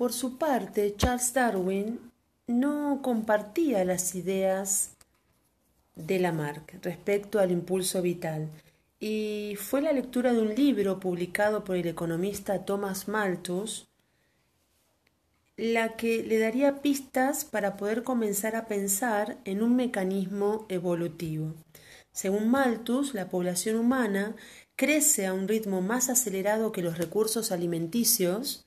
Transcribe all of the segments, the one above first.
Por su parte, Charles Darwin no compartía las ideas de Lamarck respecto al impulso vital y fue la lectura de un libro publicado por el economista Thomas Malthus la que le daría pistas para poder comenzar a pensar en un mecanismo evolutivo. Según Malthus, la población humana crece a un ritmo más acelerado que los recursos alimenticios,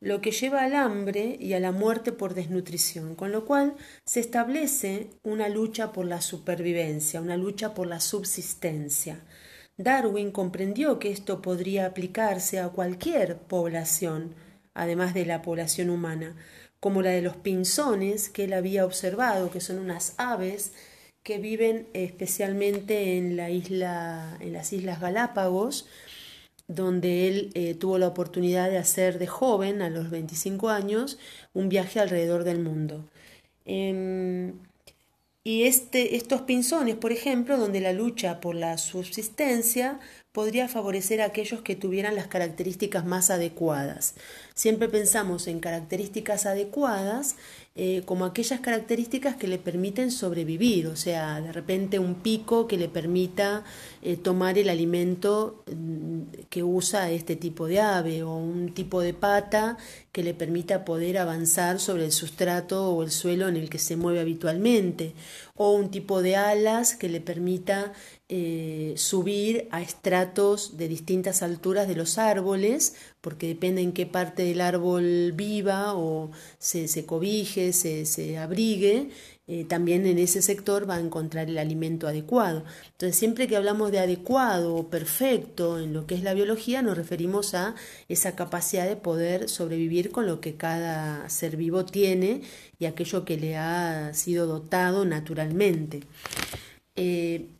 lo que lleva al hambre y a la muerte por desnutrición, con lo cual se establece una lucha por la supervivencia, una lucha por la subsistencia. Darwin comprendió que esto podría aplicarse a cualquier población, además de la población humana, como la de los pinzones que él había observado, que son unas aves que viven especialmente en, la isla, en las Islas Galápagos, donde él eh, tuvo la oportunidad de hacer de joven, a los 25 años, un viaje alrededor del mundo. Em, y este, estos pinzones, por ejemplo, donde la lucha por la subsistencia podría favorecer a aquellos que tuvieran las características más adecuadas. Siempre pensamos en características adecuadas eh, como aquellas características que le permiten sobrevivir, o sea, de repente un pico que le permita eh, tomar el alimento mm, que usa este tipo de ave o un tipo de pata que le permita poder avanzar sobre el sustrato o el suelo en el que se mueve habitualmente o un tipo de alas que le permita eh, subir a estratos de distintas alturas de los árboles, porque depende en qué parte del árbol viva o se, se cobije, se, se abrigue, eh, también en ese sector va a encontrar el alimento adecuado. Entonces, siempre que hablamos de adecuado o perfecto en lo que es la biología, nos referimos a esa capacidad de poder sobrevivir con lo que cada ser vivo tiene y aquello que le ha sido dotado naturalmente. Eh,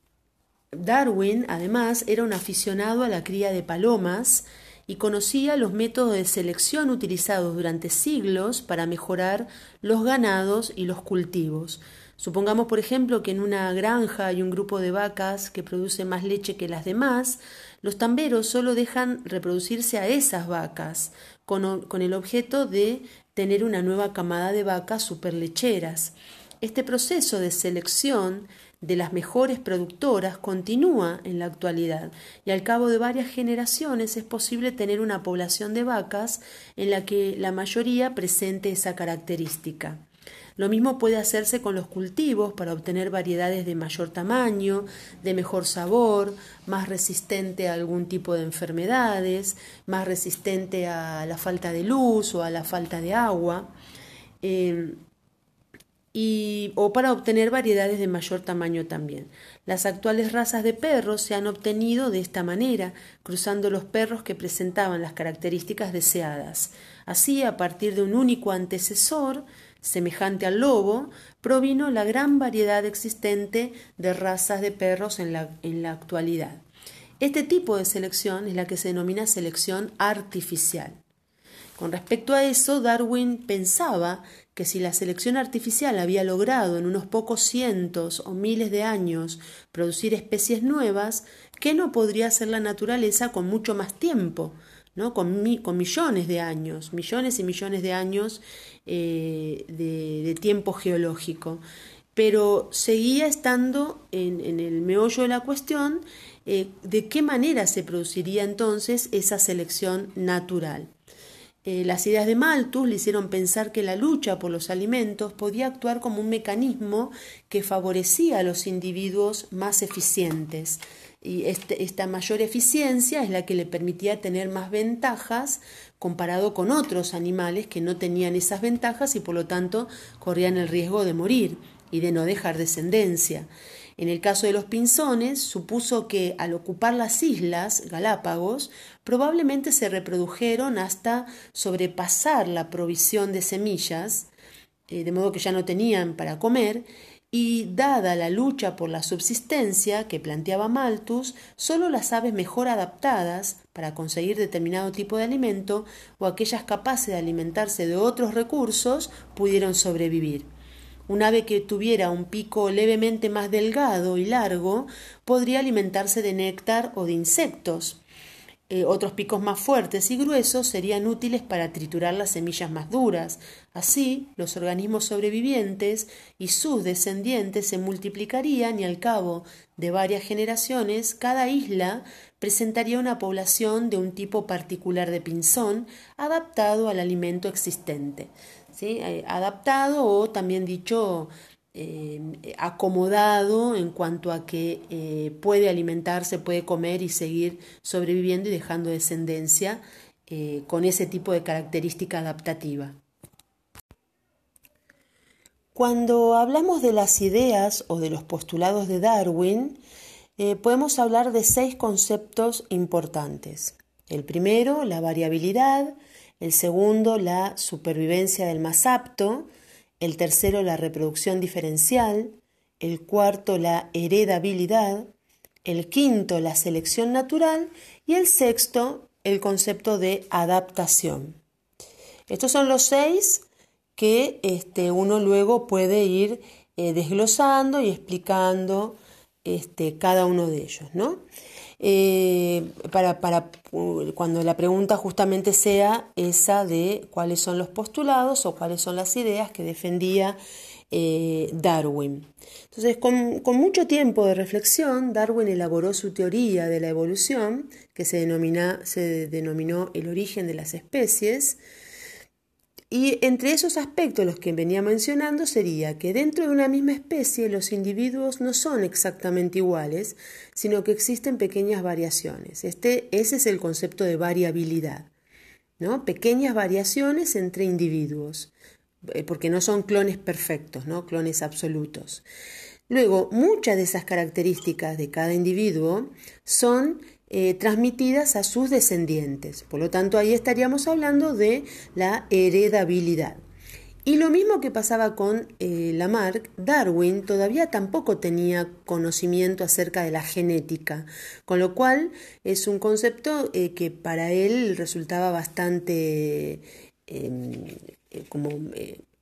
Darwin, además, era un aficionado a la cría de palomas y conocía los métodos de selección utilizados durante siglos para mejorar los ganados y los cultivos. Supongamos, por ejemplo, que en una granja hay un grupo de vacas que produce más leche que las demás, los tamberos solo dejan reproducirse a esas vacas, con, con el objeto de tener una nueva camada de vacas superlecheras. Este proceso de selección de las mejores productoras continúa en la actualidad y al cabo de varias generaciones es posible tener una población de vacas en la que la mayoría presente esa característica. Lo mismo puede hacerse con los cultivos para obtener variedades de mayor tamaño, de mejor sabor, más resistente a algún tipo de enfermedades, más resistente a la falta de luz o a la falta de agua. Eh, o para obtener variedades de mayor tamaño también. Las actuales razas de perros se han obtenido de esta manera, cruzando los perros que presentaban las características deseadas. Así, a partir de un único antecesor, semejante al lobo, provino la gran variedad existente de razas de perros en la, en la actualidad. Este tipo de selección es la que se denomina selección artificial. Con respecto a eso, Darwin pensaba que si la selección artificial había logrado en unos pocos cientos o miles de años producir especies nuevas, ¿qué no podría hacer la naturaleza con mucho más tiempo? ¿no? Con, millones de años, millones y millones de años eh, de, tiempo geológico. Pero seguía estando en, el meollo de la cuestión eh, de qué manera se produciría entonces esa selección natural. Eh, las ideas de Malthus le hicieron pensar que la lucha por los alimentos podía actuar como un mecanismo que favorecía a los individuos más eficientes. Y este, esta mayor eficiencia es la que le permitía tener más ventajas comparado con otros animales que no tenían esas ventajas y por lo tanto corrían el riesgo de morir y de no dejar descendencia. En el caso de los pinzones, supuso que al ocupar las islas Galápagos, probablemente se reprodujeron hasta sobrepasar la provisión de semillas, eh, de modo que ya no tenían para comer, y dada la lucha por la subsistencia que planteaba Malthus, solo las aves mejor adaptadas para conseguir determinado tipo de alimento o aquellas capaces de alimentarse de otros recursos pudieron sobrevivir. Un ave que tuviera un pico levemente más delgado y largo podría alimentarse de néctar o de insectos. Eh, otros picos más fuertes y gruesos serían útiles para triturar las semillas más duras. Así, los organismos sobrevivientes y sus descendientes se multiplicarían y al cabo de varias generaciones, cada isla presentaría una población de un tipo particular de pinzón adaptado al alimento existente. ¿sí? Eh, adaptado o también dicho eh, acomodado en cuanto a que eh, puede alimentarse, puede comer y seguir sobreviviendo y dejando descendencia eh, con ese tipo de característica adaptativa. Cuando hablamos de las ideas o de los postulados de Darwin, podemos hablar de seis conceptos importantes. El primero, la variabilidad, el segundo, la supervivencia del más apto, el tercero la reproducción diferencial, el cuarto la heredabilidad, el quinto la selección natural y el sexto el concepto de adaptación. Estos son los seis que este, uno luego puede ir eh, desglosando y explicando este, cada uno de ellos. ¿no? Eh, para, para, cuando la pregunta justamente sea esa de cuáles son los postulados o cuáles son las ideas que defendía eh, Darwin. Entonces, con, con, mucho tiempo de reflexión, Darwin elaboró su teoría de la evolución, que se, denomina, se denominó el origen de las especies, y entre esos aspectos los que venía mencionando sería que dentro de una misma especie los individuos no son exactamente iguales, sino que existen pequeñas variaciones. Este, ese es el concepto de variabilidad, ¿no? Pequeñas variaciones entre individuos, eh, porque no son clones perfectos, ¿no? Clones absolutos. Luego, muchas de esas características de cada individuo son eh, transmitidas a sus descendientes. Por lo tanto, ahí estaríamos hablando de la heredabilidad. Y lo mismo que pasaba con eh, Lamarck, Darwin todavía tampoco tenía conocimiento acerca de la genética, con lo cual es un concepto eh, que para él resultaba bastante em, como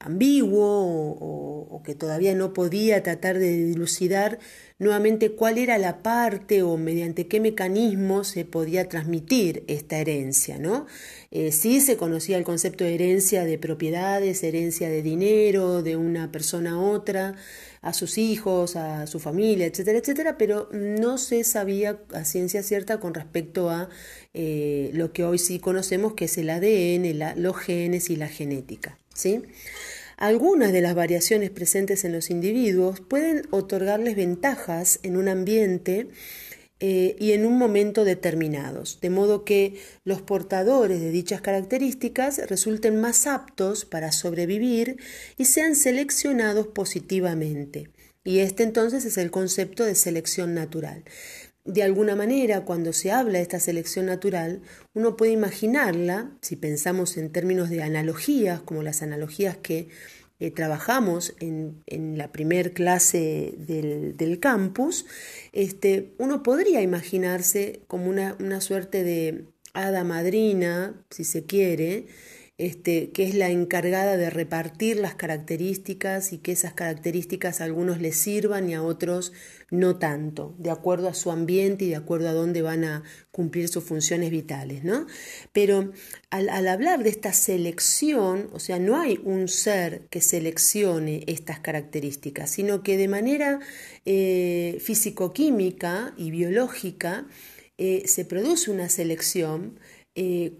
ambiguo o, que todavía no podía tratar de dilucidar nuevamente cuál era la parte o mediante qué mecanismo se podía transmitir esta herencia. ¿no? Eh, sí se conocía el concepto de herencia de propiedades, herencia de dinero, de una persona a otra, a sus hijos, a su familia, etcétera, etcétera, pero no se sabía a ciencia cierta con respecto a eh, lo que hoy sí conocemos que es el ADN, los genes y la genética. ¿sí? Algunas de las variaciones presentes en los individuos pueden otorgarles ventajas en un ambiente eh, y en un momento determinados, de modo que los portadores de dichas características resulten más aptos para sobrevivir y sean seleccionados positivamente. Y este entonces es el concepto de selección natural. De alguna manera, cuando se habla de esta selección natural, uno puede imaginarla, si pensamos en términos de analogías, como las analogías que eh, trabajamos en, la primer clase del, campus, este, uno podría imaginarse como una, una suerte de hada madrina, si se quiere, este, que es la encargada de repartir las características y que esas características a algunos les sirvan y a otros no tanto, de acuerdo a su ambiente y de acuerdo a dónde van a cumplir sus funciones vitales. ¿no? Pero al, hablar de esta selección, o sea, no hay un ser que seleccione estas características, sino que de manera eh, físico-química y biológica eh, se produce una selección eh,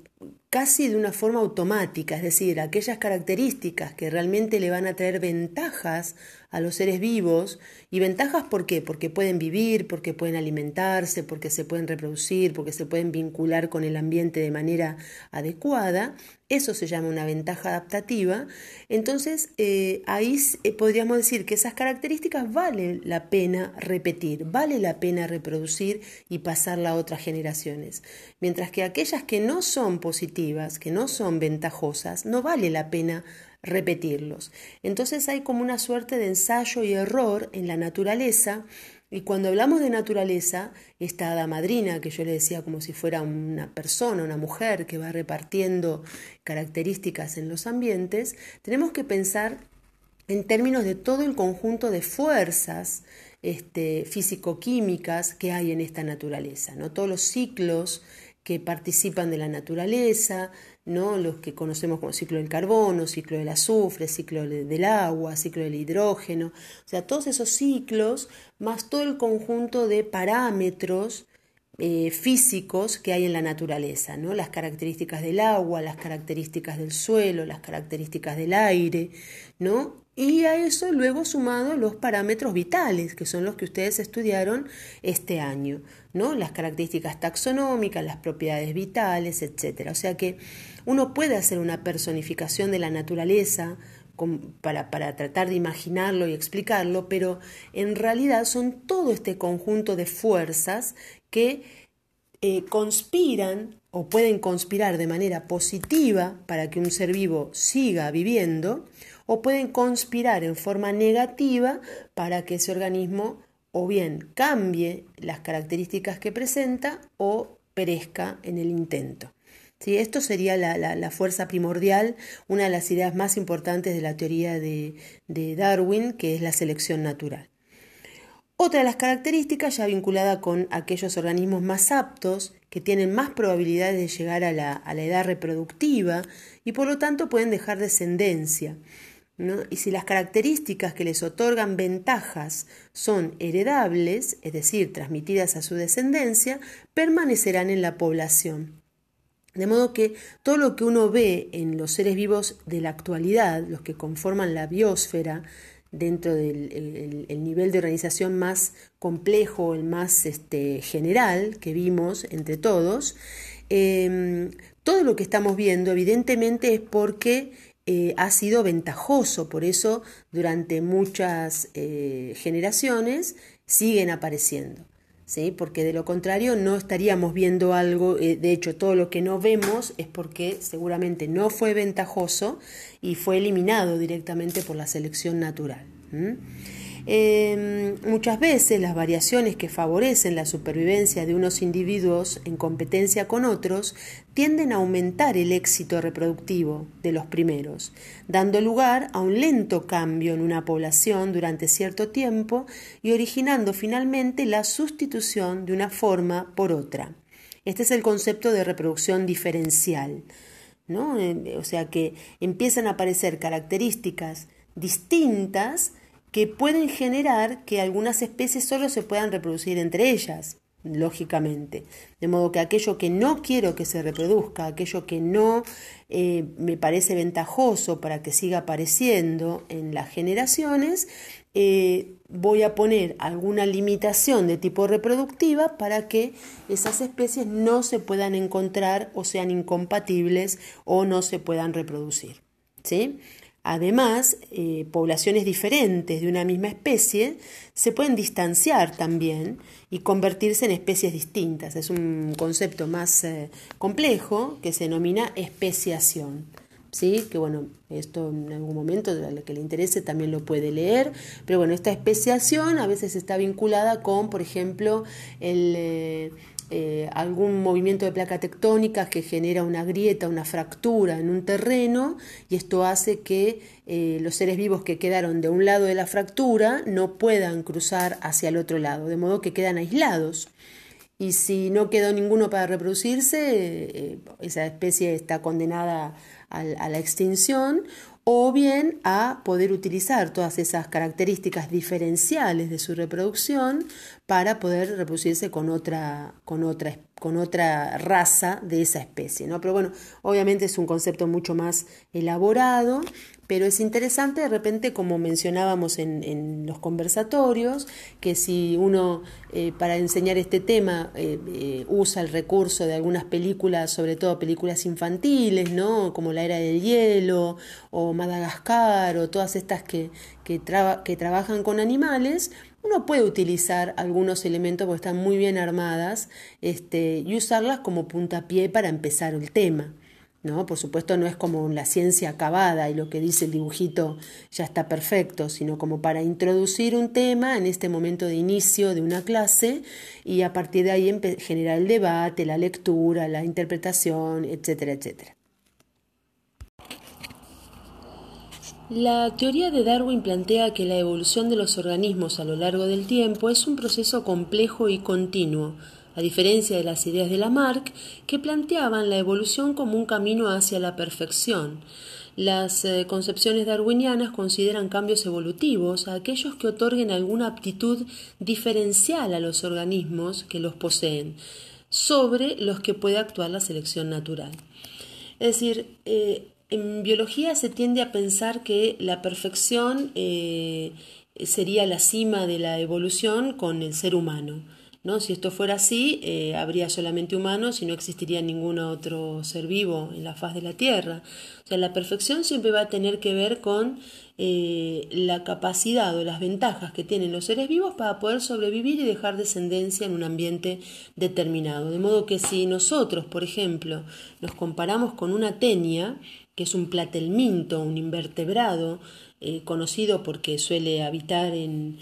casi de una forma automática, es decir, aquellas características que realmente le van a traer ventajas a los seres vivos. ¿Y ventajas por qué? Porque pueden vivir, porque pueden alimentarse, porque se pueden reproducir, porque se pueden vincular con el ambiente de manera adecuada. Eso se llama una ventaja adaptativa. Entonces, eh, ahí eh, podríamos decir que esas características vale la pena repetir, vale la pena reproducir y pasarla a otras generaciones. Mientras que aquellas que no son positivas, que no son ventajosas, no vale la pena repetirlos. Entonces hay como una suerte de ensayo y error en la naturaleza y cuando hablamos de naturaleza, esta hada madrina, que yo le decía como si fuera una persona, una mujer que va repartiendo características en los ambientes, tenemos que pensar en términos de todo el conjunto de fuerzas este, físico-químicas que hay en esta naturaleza, ¿no? todos los ciclos que participan de la naturaleza, ¿no? los que conocemos como ciclo del carbono, ciclo del azufre, ciclo del agua, ciclo del hidrógeno, o sea, todos esos ciclos, más todo el conjunto de parámetros eh, físicos que hay en la naturaleza, ¿no? las características del agua, las características del suelo, las características del aire, ¿no? y a eso luego sumado los parámetros vitales, que son los que ustedes estudiaron este año, ¿no? las características taxonómicas, las propiedades vitales, etc. O sea que uno puede hacer una personificación de la naturaleza para, para, tratar de imaginarlo y explicarlo, pero en realidad son todo este conjunto de fuerzas que eh, conspiran o pueden conspirar de manera positiva para que un ser vivo siga viviendo, o pueden conspirar en forma negativa para que ese organismo o bien cambie las características que presenta o perezca en el intento. ¿Sí? Esto sería la, fuerza primordial, una de las ideas más importantes de la teoría de Darwin, que es la selección natural. Otra de las características, ya vinculada con aquellos organismos más aptos, que tienen más probabilidades de llegar a la, edad reproductiva y por lo tanto pueden dejar descendencia. Y si las características que les otorgan ventajas son heredables, es decir, transmitidas a su descendencia, permanecerán en la población. De modo que todo lo que uno ve en los seres vivos de la actualidad, los que conforman la biosfera, dentro del nivel de organización más complejo, el más este, general que vimos entre todos, em, todo lo que estamos viendo evidentemente es porque eh, ha sido ventajoso, por eso durante muchas eh, generaciones siguen apareciendo. ¿Sí? porque de lo contrario no estaríamos viendo algo, eh, de hecho todo lo que no vemos es porque seguramente no fue ventajoso y fue eliminado directamente por la selección natural. Em, muchas veces las variaciones que favorecen la supervivencia de unos individuos en competencia con otros tienden a aumentar el éxito reproductivo de los primeros, dando lugar a un lento cambio en una población durante cierto tiempo y originando finalmente la sustitución de una forma por otra. Este es el concepto de reproducción diferencial. ¿no? Eh, o sea que empiezan a aparecer características distintas que pueden generar que algunas especies solo se puedan reproducir entre ellas, lógicamente. De modo que aquello que no quiero que se reproduzca, aquello que no eh, me parece ventajoso para que siga apareciendo en las generaciones, eh, voy a poner alguna limitación de tipo reproductiva para que esas especies no se puedan encontrar o sean incompatibles o no se puedan reproducir. ¿sí? Además, eh, poblaciones diferentes de una misma especie se pueden distanciar también y convertirse en especies distintas. Es un concepto más eh, complejo que se denomina especiación. ¿Sí? Que bueno, esto en algún momento, a que le interese también lo puede leer, pero bueno, esta especiación a veces está vinculada con, por ejemplo, el, eh, eh, algún movimiento de placa tectónica que genera una grieta, una fractura en un terreno y esto hace que eh, los seres vivos que quedaron de un lado de la fractura no puedan cruzar hacia el otro lado, de modo que quedan aislados. Y si no quedó ninguno para reproducirse, eh, esa especie está condenada a la extinción o bien a poder utilizar todas esas características diferenciales de su reproducción para poder reproducirse con otra, con otra, con otra raza de esa especie. ¿no? Pero bueno, obviamente es un concepto mucho más elaborado pero es interesante de repente, como mencionábamos en, los conversatorios, que si uno eh, para enseñar este tema eh, eh, usa el recurso de algunas películas, sobre todo películas infantiles, ¿no? como La Era del Hielo o Madagascar o todas estas que, que, que trabajan con animales, uno puede utilizar algunos elementos porque están muy bien armadas este, y usarlas como puntapié para empezar el tema. ¿no? Por supuesto no es como la ciencia acabada y lo que dice el dibujito ya está perfecto, sino como para introducir un tema en este momento de inicio de una clase y a partir de ahí generar el debate, la lectura, la interpretación, etcétera, etcétera. La teoría de Darwin plantea que la evolución de los organismos a lo largo del tiempo es un proceso complejo y continuo, a diferencia de las ideas de Lamarck, que planteaban la evolución como un camino hacia la perfección. Las eh, concepciones darwinianas consideran cambios evolutivos aquellos que otorguen alguna aptitud diferencial a los organismos que los poseen sobre los que puede actuar la selección natural. Es decir, eh, en biología se tiende a pensar que la perfección eh, sería la cima de la evolución con el ser humano. ¿no? Si esto fuera así, eh, habría solamente humanos y no existiría ningún otro ser vivo en la faz de la Tierra. O sea, la perfección siempre va a tener que ver con eh, la capacidad o las ventajas que tienen los seres vivos para poder sobrevivir y dejar descendencia en un ambiente determinado. De modo que si nosotros, por ejemplo, nos comparamos con una tenia, que es un platelminto, un invertebrado, eh, conocido porque suele habitar en,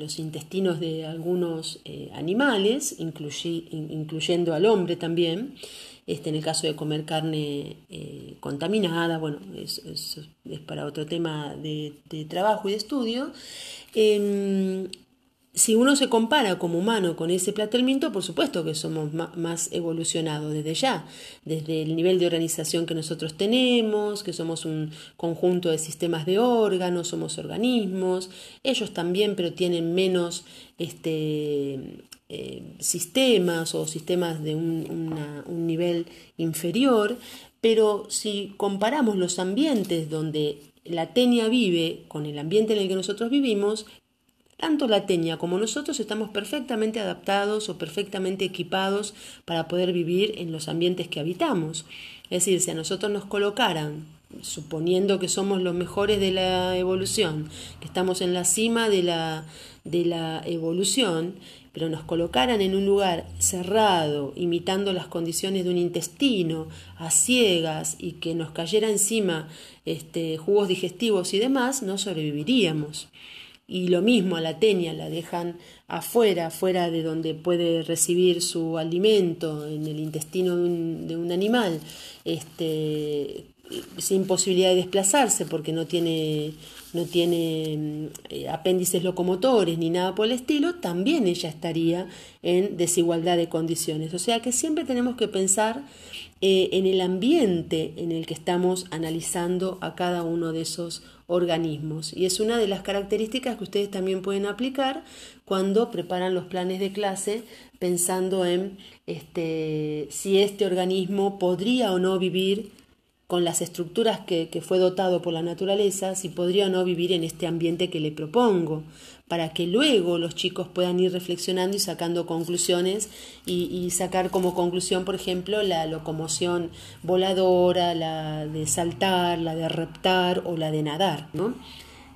los intestinos de algunos eh, animales, incluyendo al hombre también, este, en el caso de comer carne eh, contaminada, bueno, es, es, para otro tema de, de trabajo y de estudio. Si uno se compara como humano con ese platelminto, por supuesto que somos más evolucionados desde ya, desde el nivel de organización que nosotros tenemos, que somos un conjunto de sistemas de órganos, somos organismos, ellos también, pero tienen menos este, eh, sistemas o sistemas de un, un nivel inferior, pero si comparamos los ambientes donde la tenia vive con el ambiente en el que nosotros vivimos, tanto la teña como nosotros estamos perfectamente adaptados o perfectamente equipados para poder vivir en los ambientes que habitamos. Es decir, si a nosotros nos colocaran, suponiendo que somos los mejores de la evolución, que estamos en la cima de la, de la evolución, pero nos colocaran en un lugar cerrado, imitando las condiciones de un intestino, a ciegas, y que nos cayera encima este, jugos digestivos y demás, no sobreviviríamos y lo mismo a la tenia la dejan afuera, fuera de donde puede recibir su alimento, en el intestino de un, animal, este, sin posibilidad de desplazarse porque no tiene, no tiene eh, apéndices locomotores ni nada por el estilo, también ella estaría en desigualdad de condiciones. O sea que siempre tenemos que pensar eh, en el ambiente en el que estamos analizando a cada uno de esos organismos. Y es una de las características que ustedes también pueden aplicar cuando preparan los planes de clase pensando en este, si este organismo podría o no vivir con las estructuras que, fue dotado por la naturaleza, si podría o no vivir en este ambiente que le propongo para que luego los chicos puedan ir reflexionando y sacando conclusiones y, sacar como conclusión, por ejemplo, la locomoción voladora, la de saltar, la de reptar o la de nadar. ¿no?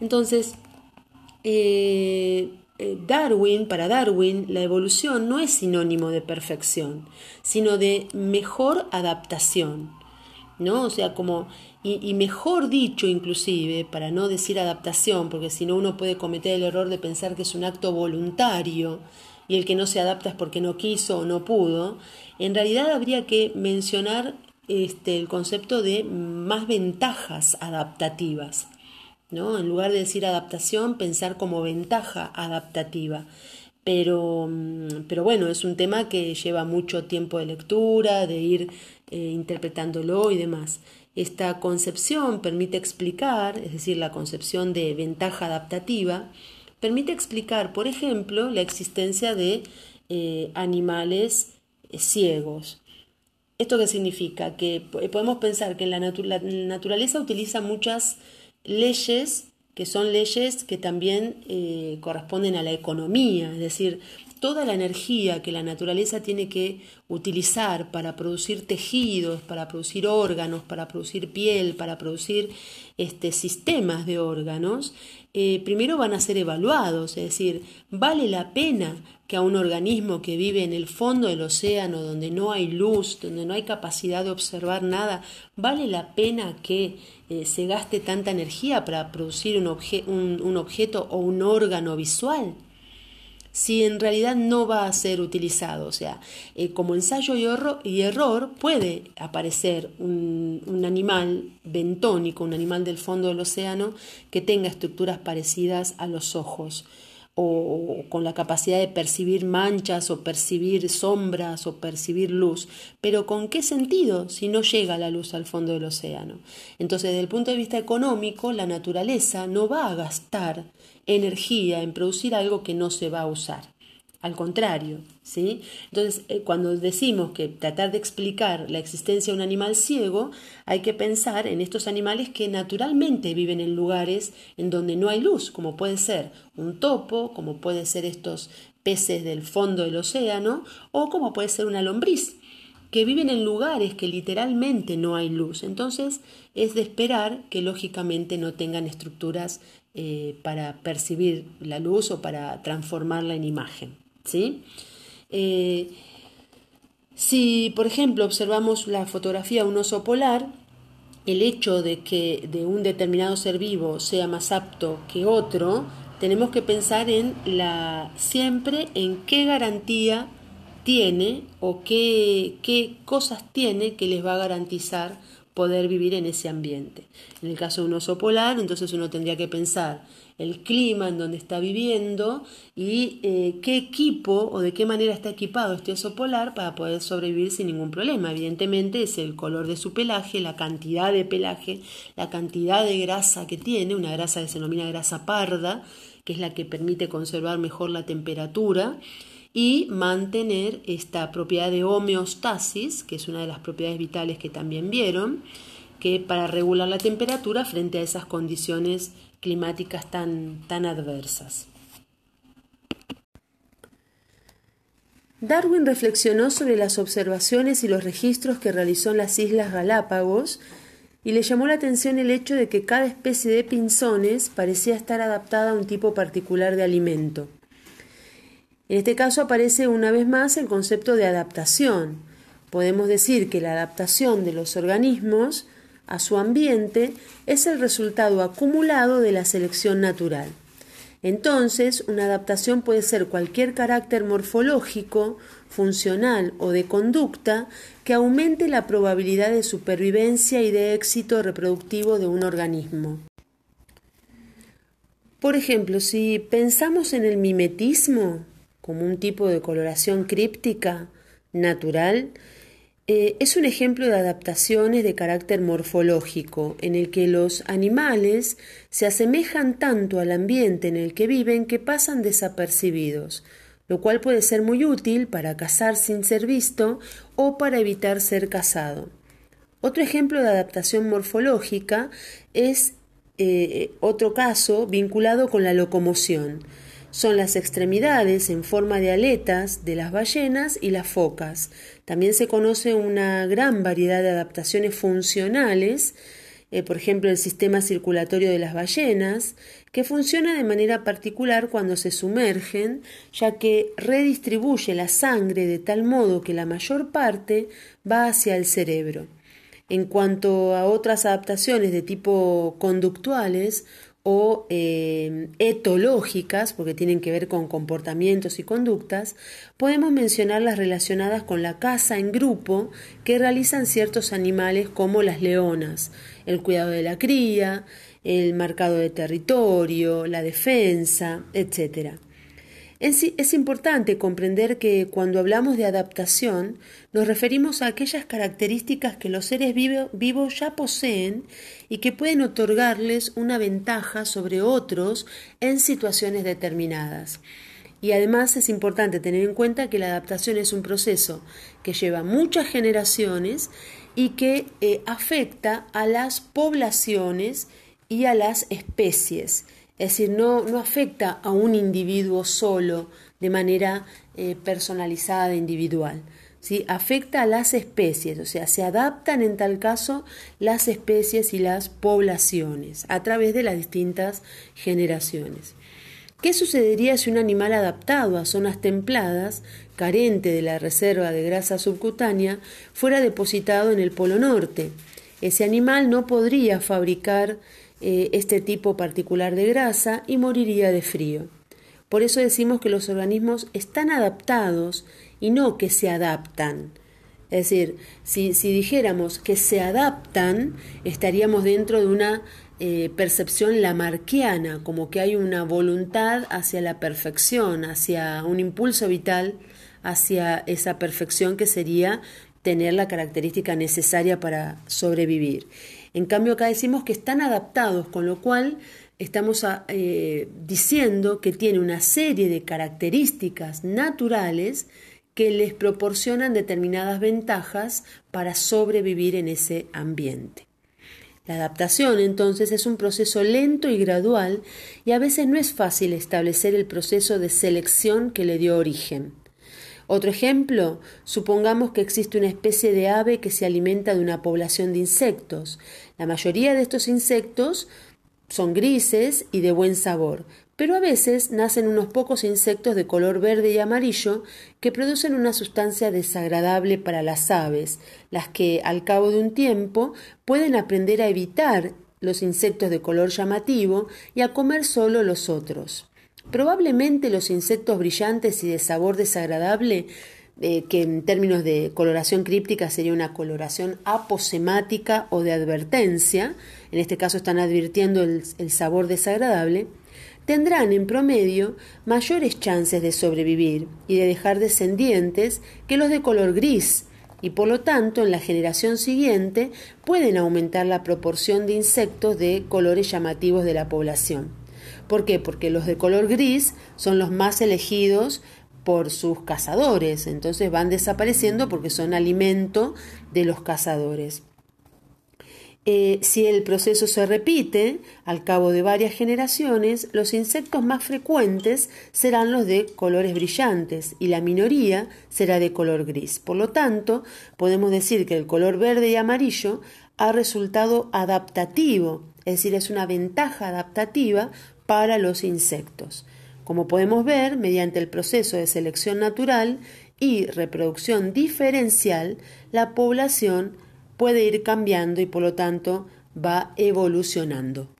Entonces, eh, eh, Darwin, para Darwin, la evolución no es sinónimo de perfección, sino de mejor adaptación. ¿No? O sea, como y, mejor dicho inclusive, para no decir adaptación, porque si no uno puede cometer el error de pensar que es un acto voluntario y el que no se adapta es porque no quiso o no pudo, en realidad habría que mencionar este, el concepto de más ventajas adaptativas. ¿no? En lugar de decir adaptación, pensar como ventaja adaptativa. Pero, mm, pero bueno, es un tema que lleva mucho tiempo de lectura, de ir eh, interpretándolo y demás. Esta concepción permite explicar, es decir, la concepción de ventaja adaptativa, permite explicar, por ejemplo, la existencia de eh, animales eh, ciegos. ¿Esto qué significa? Que podemos pensar que la, la naturaleza utiliza muchas leyes que son leyes que también eh, corresponden a la economía, es decir, toda la energía que la naturaleza tiene que utilizar para producir tejidos, para producir órganos, para producir piel, para producir este, sistemas de órganos, eh, primero van a ser evaluados, es decir, vale la pena que a un organismo que vive en el fondo del océano, donde no hay luz, donde no hay capacidad de observar nada, vale la pena que eh, se gaste tanta energía para producir un, un objeto o un órgano visual si en realidad no va a ser utilizado. O sea, eh, como ensayo y, error, puede aparecer un, un, animal bentónico, un animal del fondo del océano que tenga estructuras parecidas a los ojos. O con la capacidad de percibir manchas o percibir sombras o percibir luz, pero ¿con qué sentido si no llega la luz al fondo del océano? Entonces, desde el punto de vista económico, la naturaleza no va a gastar energía en producir algo que no se va a usar. Al contrario, ¿sí? Entonces, eh, cuando decimos que tratar de explicar la existencia de un animal ciego, hay que pensar en estos animales que naturalmente viven en lugares en donde no hay luz, como puede ser un topo, como puede ser estos peces del fondo del océano, o como puede ser una lombriz, que viven en lugares que literalmente no hay luz. Entonces, es de esperar que lógicamente no tengan estructuras eh, para percibir la luz o para transformarla en imagen. ¿sí? Eh, si, por ejemplo, observamos la fotografía de un oso polar, el hecho de que de un determinado ser vivo sea más apto que otro, tenemos que pensar en la siempre en qué garantía tiene o qué, qué cosas tiene que les va a garantizar poder vivir en ese ambiente. En el caso de un oso polar, entonces uno tendría que pensar el clima en donde está viviendo y eh, qué equipo o de qué manera está equipado este oso polar para poder sobrevivir sin ningún problema. Evidentemente es el color de su pelaje, la cantidad de pelaje, la cantidad de grasa que tiene, una grasa que se denomina grasa parda, que es la que permite conservar mejor la temperatura y mantener esta propiedad de homeostasis, que es una de las propiedades vitales que también vieron, que para regular la temperatura frente a esas condiciones climáticas tan, tan adversas. Darwin reflexionó sobre las observaciones y los registros que realizó en las Islas Galápagos y le llamó la atención el hecho de que cada especie de pinzones parecía estar adaptada a un tipo particular de alimento. En este caso aparece una vez más el concepto de adaptación. Podemos decir que la adaptación de los organismos a su ambiente es el resultado acumulado de la selección natural. Entonces, una adaptación puede ser cualquier carácter morfológico, funcional o de conducta que aumente la probabilidad de supervivencia y de éxito reproductivo de un organismo. Por ejemplo, si pensamos en el mimetismo como un tipo de coloración críptica natural, eh, es un ejemplo de adaptaciones de carácter morfológico, en el que los animales se asemejan tanto al ambiente en el que viven que pasan desapercibidos, lo cual puede ser muy útil para cazar sin ser visto o para evitar ser cazado. Otro ejemplo de adaptación morfológica es eh, otro caso vinculado con la locomoción son las extremidades en forma de aletas de las ballenas y las focas. También se conoce una gran variedad de adaptaciones funcionales, eh, por ejemplo el sistema circulatorio de las ballenas, que funciona de manera particular cuando se sumergen, ya que redistribuye la sangre de tal modo que la mayor parte va hacia el cerebro. En cuanto a otras adaptaciones de tipo conductuales, o eh, etológicas, porque tienen que ver con comportamientos y conductas, podemos mencionar las relacionadas con la caza en grupo que realizan ciertos animales como las leonas, el cuidado de la cría, el marcado de territorio, la defensa, etc. Es, importante comprender que cuando hablamos de adaptación nos referimos a aquellas características que los seres vivos ya poseen y que pueden otorgarles una ventaja sobre otros en situaciones determinadas. Y además es importante tener en cuenta que la adaptación es un proceso que lleva muchas generaciones y que eh, afecta a las poblaciones y a las especies. Es decir, no, no afecta a un individuo solo de manera eh, personalizada, individual. ¿sí? Afecta a las especies, o sea, se adaptan en tal caso las especies y las poblaciones a través de las distintas generaciones. ¿Qué sucedería si un animal adaptado a zonas templadas, carente de la reserva de grasa subcutánea, fuera depositado en el Polo Norte? Ese animal no podría fabricar eh, este tipo particular de grasa y moriría de frío. Por eso decimos que los organismos están adaptados y no que se adaptan. Es decir, si, dijéramos que se adaptan, estaríamos dentro de una eh, percepción lamarquiana, como que hay una voluntad hacia la perfección, hacia un impulso vital, hacia esa perfección que sería tener la característica necesaria para sobrevivir. En cambio, acá decimos que están adaptados, con lo cual estamos eh, diciendo que tiene una serie de características naturales que les proporcionan determinadas ventajas para sobrevivir en ese ambiente. La adaptación entonces es un proceso lento y gradual y a veces no es fácil establecer el proceso de selección que le dio origen. Otro ejemplo, supongamos que existe una especie de ave que se alimenta de una población de insectos. La mayoría de estos insectos son grises y de buen sabor, pero a veces nacen unos pocos insectos de color verde y amarillo que producen una sustancia desagradable para las aves, las que al cabo de un tiempo pueden aprender a evitar los insectos de color llamativo y a comer solo los otros. Probablemente los insectos brillantes y de sabor desagradable eh, que en términos de coloración críptica sería una coloración aposemática o de advertencia, en este caso están advirtiendo el sabor desagradable, tendrán en promedio mayores chances de sobrevivir y de dejar descendientes que los de color gris, y por lo tanto en la generación siguiente pueden aumentar la proporción de insectos de colores llamativos de la población. ¿Por qué? Porque los de color gris son los más elegidos por sus cazadores, entonces van desapareciendo porque son alimento de los cazadores. Eh, si el proceso se repite, al cabo de varias generaciones, los insectos más frecuentes serán los de colores brillantes y la minoría será de color gris. Por lo tanto, podemos decir que el color verde y amarillo ha resultado adaptativo, es decir, es una ventaja adaptativa para los insectos. Como podemos ver, mediante el proceso de selección natural y reproducción diferencial, la población puede ir cambiando y por lo tanto va evolucionando.